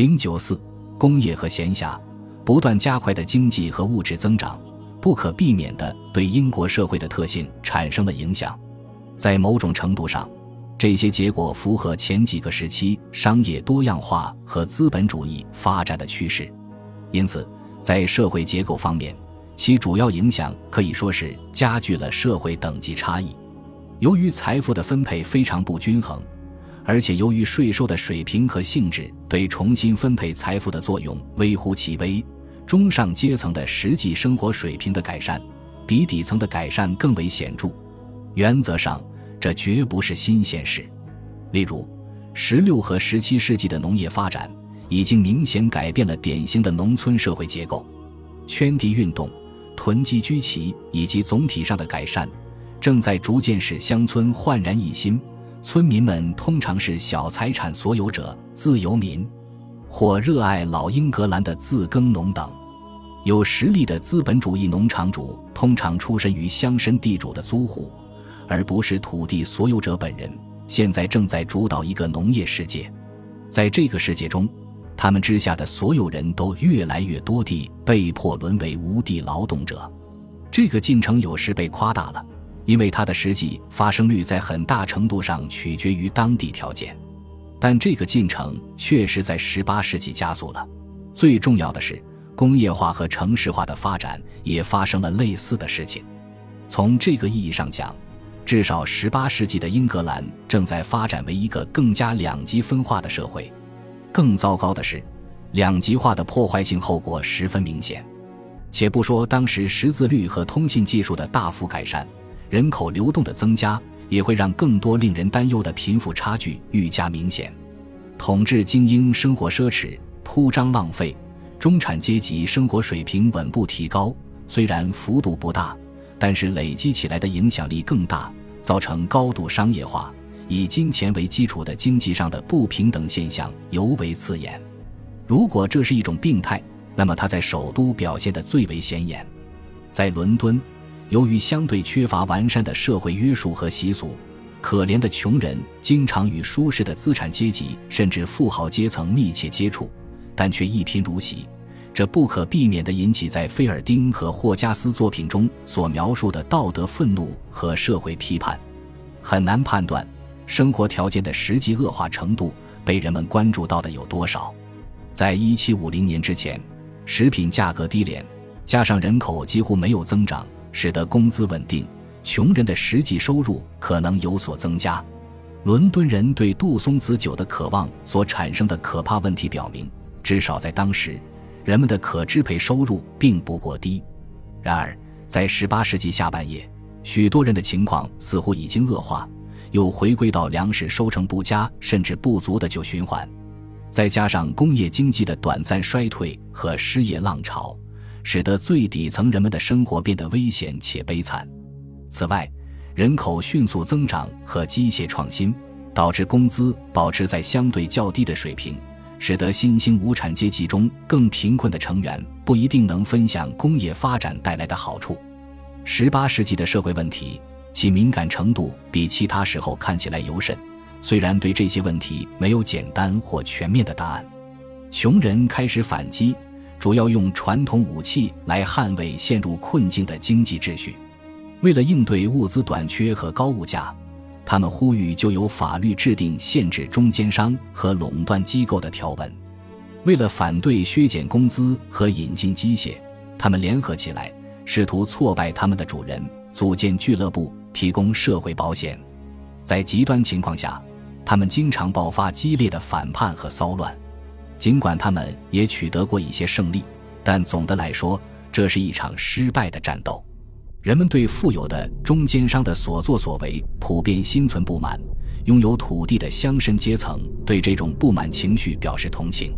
零九四，工业和闲暇，不断加快的经济和物质增长，不可避免地对英国社会的特性产生了影响。在某种程度上，这些结果符合前几个时期商业多样化和资本主义发展的趋势。因此，在社会结构方面，其主要影响可以说是加剧了社会等级差异。由于财富的分配非常不均衡，而且由于税收的水平和性质对重新分配财富的作用微乎其微，中上阶层的实际生活水平的改善比底层的改善更为显著。原则上，这绝不是新鲜事。例如，十六和十七世纪的农业发展已经明显改变了典型的农村社会结构，圈地运动。囤积居奇以及总体上的改善，正在逐渐使乡村焕然一新。村民们通常是小财产所有者、自由民，或热爱老英格兰的自耕农等。有实力的资本主义农场主通常出身于乡绅地主的租户，而不是土地所有者本人。现在正在主导一个农业世界，在这个世界中。他们之下的所有人都越来越多地被迫沦为无地劳动者，这个进程有时被夸大了，因为它的实际发生率在很大程度上取决于当地条件。但这个进程确实在18世纪加速了。最重要的是，工业化和城市化的发展也发生了类似的事情。从这个意义上讲，至少18世纪的英格兰正在发展为一个更加两极分化的社会。更糟糕的是，两极化的破坏性后果十分明显。且不说当时识字率和通信技术的大幅改善，人口流动的增加也会让更多令人担忧的贫富差距愈加明显。统治精英生活奢侈、铺张浪费，中产阶级生活水平稳步提高，虽然幅度不大，但是累积起来的影响力更大，造成高度商业化。以金钱为基础的经济上的不平等现象尤为刺眼。如果这是一种病态，那么它在首都表现得最为显眼。在伦敦，由于相对缺乏完善的社会约束和习俗，可怜的穷人经常与舒适的资产阶级甚至富豪阶层密切接触，但却一贫如洗。这不可避免地引起在菲尔丁和霍加斯作品中所描述的道德愤怒和社会批判。很难判断。生活条件的实际恶化程度被人们关注到的有多少？在一七五零年之前，食品价格低廉，加上人口几乎没有增长，使得工资稳定，穷人的实际收入可能有所增加。伦敦人对杜松子酒的渴望所产生的可怕问题表明，至少在当时，人们的可支配收入并不过低。然而，在十八世纪下半叶，许多人的情况似乎已经恶化。又回归到粮食收成不佳甚至不足的旧循环，再加上工业经济的短暂衰退和失业浪潮，使得最底层人们的生活变得危险且悲惨。此外，人口迅速增长和机械创新导致工资保持在相对较低的水平，使得新兴无产阶级中更贫困的成员不一定能分享工业发展带来的好处。十八世纪的社会问题。其敏感程度比其他时候看起来尤甚，虽然对这些问题没有简单或全面的答案。穷人开始反击，主要用传统武器来捍卫陷入困境的经济秩序。为了应对物资短缺和高物价，他们呼吁就有法律制定限制中间商和垄断机构的条文。为了反对削减工资和引进机械，他们联合起来，试图挫败他们的主人，组建俱乐部。提供社会保险，在极端情况下，他们经常爆发激烈的反叛和骚乱。尽管他们也取得过一些胜利，但总的来说，这是一场失败的战斗。人们对富有的中间商的所作所为普遍心存不满，拥有土地的乡绅阶层对这种不满情绪表示同情。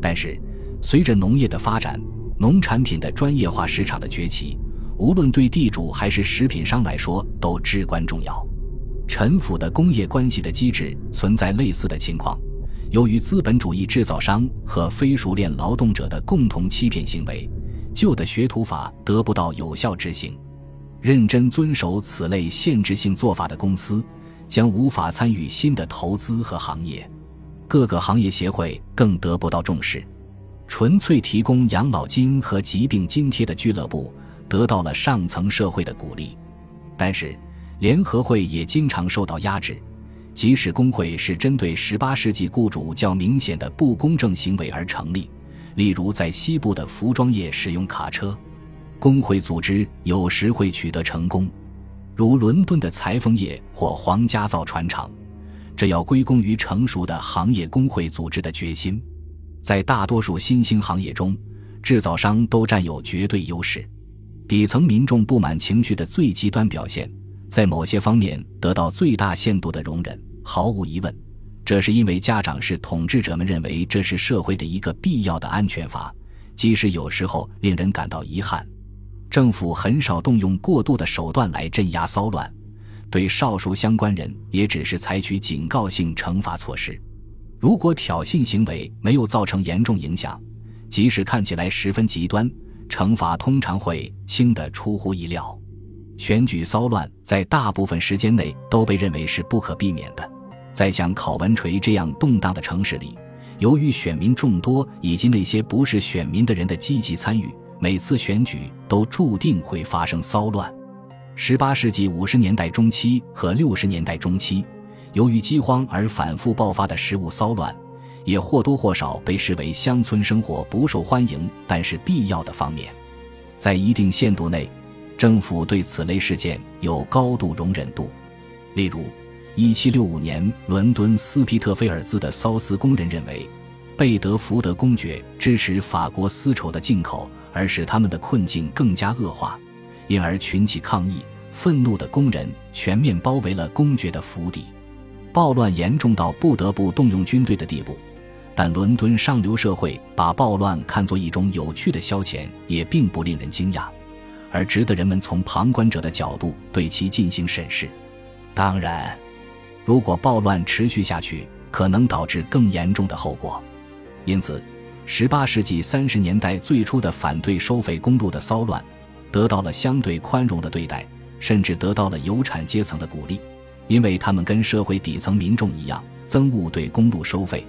但是，随着农业的发展，农产品的专业化市场的崛起。无论对地主还是食品商来说都至关重要。陈腐的工业关系的机制存在类似的情况。由于资本主义制造商和非熟练劳动者的共同欺骗行为，旧的学徒法得不到有效执行。认真遵守此类限制性做法的公司将无法参与新的投资和行业。各个行业协会更得不到重视。纯粹提供养老金和疾病津贴的俱乐部得到了上层社会的鼓励，但是联合会也经常受到压制。即使工会是针对18世纪雇主较明显的不公正行为而成立，例如在西部的服装业使用卡车，工会组织有时会取得成功，如伦敦的裁缝业或皇家造船厂，这要归功于成熟的行业工会组织的决心。在大多数新兴行业中，制造商都占有绝对优势，底层民众不满情绪的最极端表现。在某些方面得到最大限度的容忍，毫无疑问，这是因为家长是统治者们认为这是社会的一个必要的安全阀，即使有时候令人感到遗憾。政府很少动用过度的手段来镇压骚乱，对少数相关人也只是采取警告性惩罚措施。如果挑衅行为没有造成严重影响，即使看起来十分极端，惩罚通常会轻得出乎意料。选举骚乱在大部分时间内都被认为是不可避免的，在像考文垂这样动荡的城市里，由于选民众多以及那些不是选民的人的积极参与，每次选举都注定会发生骚乱。18世纪50年代中期和60年代中期，由于饥荒而反复爆发的食物骚乱，也或多或少被视为乡村生活不受欢迎但是必要的方面，在一定限度内。政府对此类事件有高度容忍度，例如，1765年伦敦斯皮特菲尔兹的骚丝工人认为，贝德福德公爵支持法国丝绸的进口，而使他们的困境更加恶化，因而群起抗议。愤怒的工人全面包围了公爵的府邸，暴乱严重到不得不动用军队的地步。但伦敦上流社会把暴乱看作一种有趣的消遣，也并不令人惊讶。而值得人们从旁观者的角度对其进行审视。当然，如果暴乱持续下去，可能导致更严重的后果。因此，18世纪30年代最初的反对收费公路的骚乱，得到了相对宽容的对待，甚至得到了有产阶层的鼓励，因为他们跟社会底层民众一样憎恶对公路收费，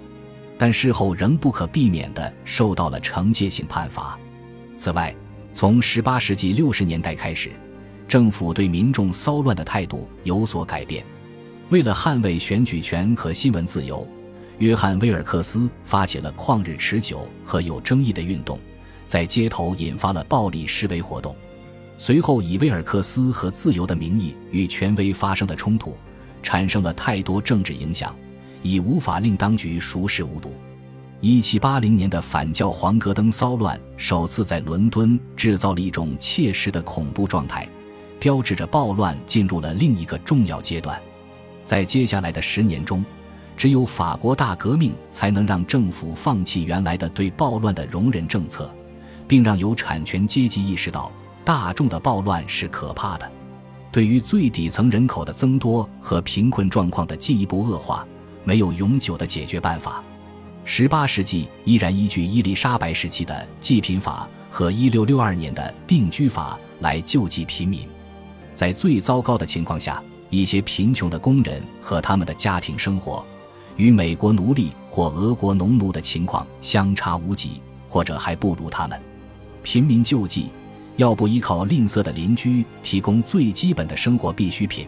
但事后仍不可避免地受到了惩戒性判罚。此外，从18世纪60年代开始，政府对民众骚乱的态度有所改变。为了捍卫选举权和新闻自由，约翰·威尔克斯发起了旷日持久和有争议的运动，在街头引发了暴力示威活动。随后，以威尔克斯和自由的名义与权威发生的冲突，产生了太多政治影响，已无法令当局熟视无睹。一七八零年的反教皇格登骚乱首次在伦敦制造了一种切实的恐怖状态，标志着暴乱进入了另一个重要阶段。在接下来的十年中，只有法国大革命才能让政府放弃原来的对暴乱的容忍政策，并让有产权阶级意识到大众的暴乱是可怕的。对于最底层人口的增多和贫困状况的进一步恶化，没有永久的解决办法。十八世纪依然依据伊丽莎白时期的济贫法和一六六二年的定居法来救济贫民。在最糟糕的情况下，一些贫穷的工人和他们的家庭生活，与美国奴隶或俄国农奴的情况相差无几，或者还不如他们。贫民救济，要不依靠吝啬的邻居提供最基本的生活必需品，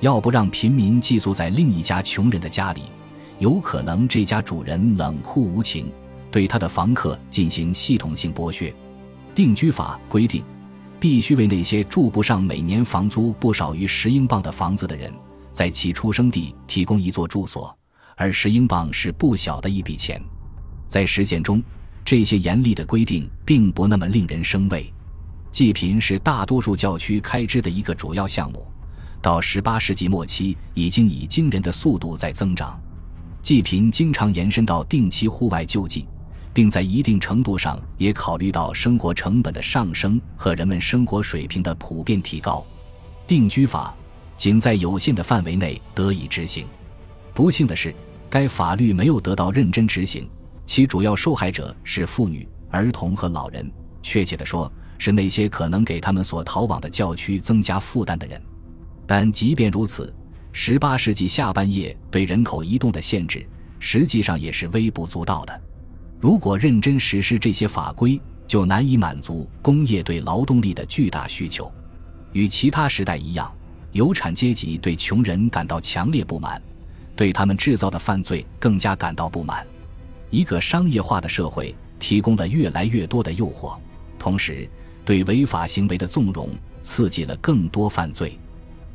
要不让贫民寄宿在另一家穷人的家里。有可能这家主人冷酷无情，对他的房客进行系统性剥削。定居法规定，必须为那些住不上每年房租不少于十英镑的房子的人，在其出生地提供一座住所，而十英镑是不小的一笔钱。在实践中，这些严厉的规定并不那么令人生畏。济贫是大多数教区开支的一个主要项目，到18世纪末期已经以惊人的速度在增长。济贫经常延伸到定期户外救济，并在一定程度上也考虑到生活成本的上升和人们生活水平的普遍提高。定居法仅在有限的范围内得以执行。不幸的是，该法律没有得到认真执行，其主要受害者是妇女、儿童和老人，确切的说，是那些可能给他们所逃往的教区增加负担的人。但即便如此，十八世纪下半叶对人口移动的限制，实际上也是微不足道的。如果认真实施这些法规，就难以满足工业对劳动力的巨大需求。与其他时代一样，有产阶级对穷人感到强烈不满，对他们制造的犯罪更加感到不满。一个商业化的社会提供了越来越多的诱惑，同时对违法行为的纵容刺激了更多犯罪，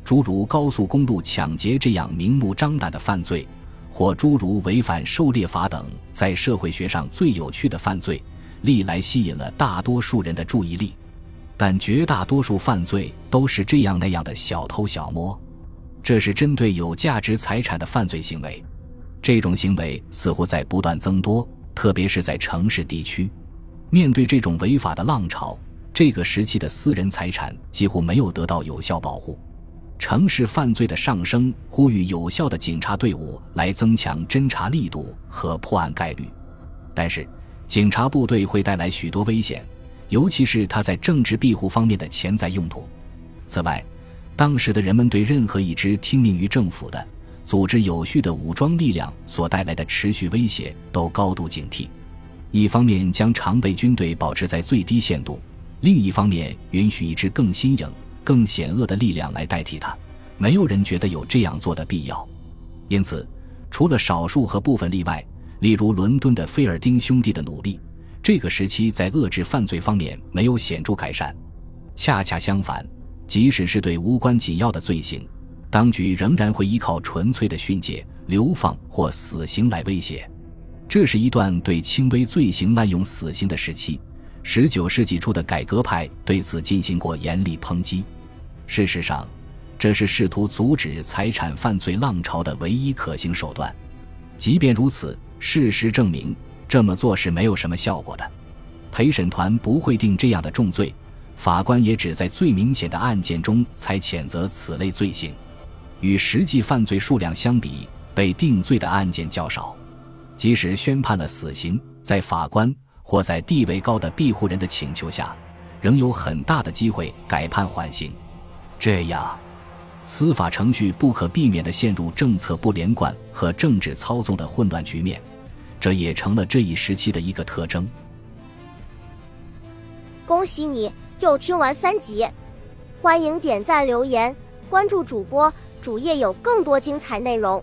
诸如高速公路抢劫这样明目张胆的犯罪。或诸如违反狩猎法等在社会学上最有趣的犯罪，历来吸引了大多数人的注意力，但绝大多数犯罪都是这样那样的小偷小摸。这是针对有价值财产的犯罪行为，这种行为似乎在不断增多，特别是在城市地区。面对这种违法的浪潮，这个时期的私人财产几乎没有得到有效保护。城市犯罪的上升，呼吁有效的警察队伍来增强侦查力度和破案概率。但是，警察部队会带来许多危险，尤其是它在政治庇护方面的潜在用途。此外，当时的人们对任何一支听命于政府的、组织有序的武装力量所带来的持续威胁都高度警惕。一方面将常备军队保持在最低限度，另一方面允许一支更新颖。更险恶的力量来代替它，没有人觉得有这样做的必要。因此，除了少数和部分例外，例如伦敦的菲尔丁兄弟的努力，这个时期在遏制犯罪方面没有显著改善。恰恰相反，即使是对无关紧要的罪行，当局仍然会依靠纯粹的训诫、流放或死刑来威胁。这是一段对轻微罪行滥用死刑的时期。十九世纪初的改革派对此进行过严厉抨击。事实上，这是试图阻止财产犯罪浪潮的唯一可行手段。即便如此，事实证明这么做是没有什么效果的。陪审团不会定这样的重罪，法官也只在最明显的案件中才谴责此类罪行。与实际犯罪数量相比，被定罪的案件较少。即使宣判了死刑，在法官。或在地位高的庇护人的请求下，仍有很大的机会改判缓刑。这样，司法程序不可避免地陷入政策不连贯和政治操纵的混乱局面，这也成了这一时期的一个特征。恭喜你又听完三集，欢迎点赞、留言、关注主播，主页有更多精彩内容。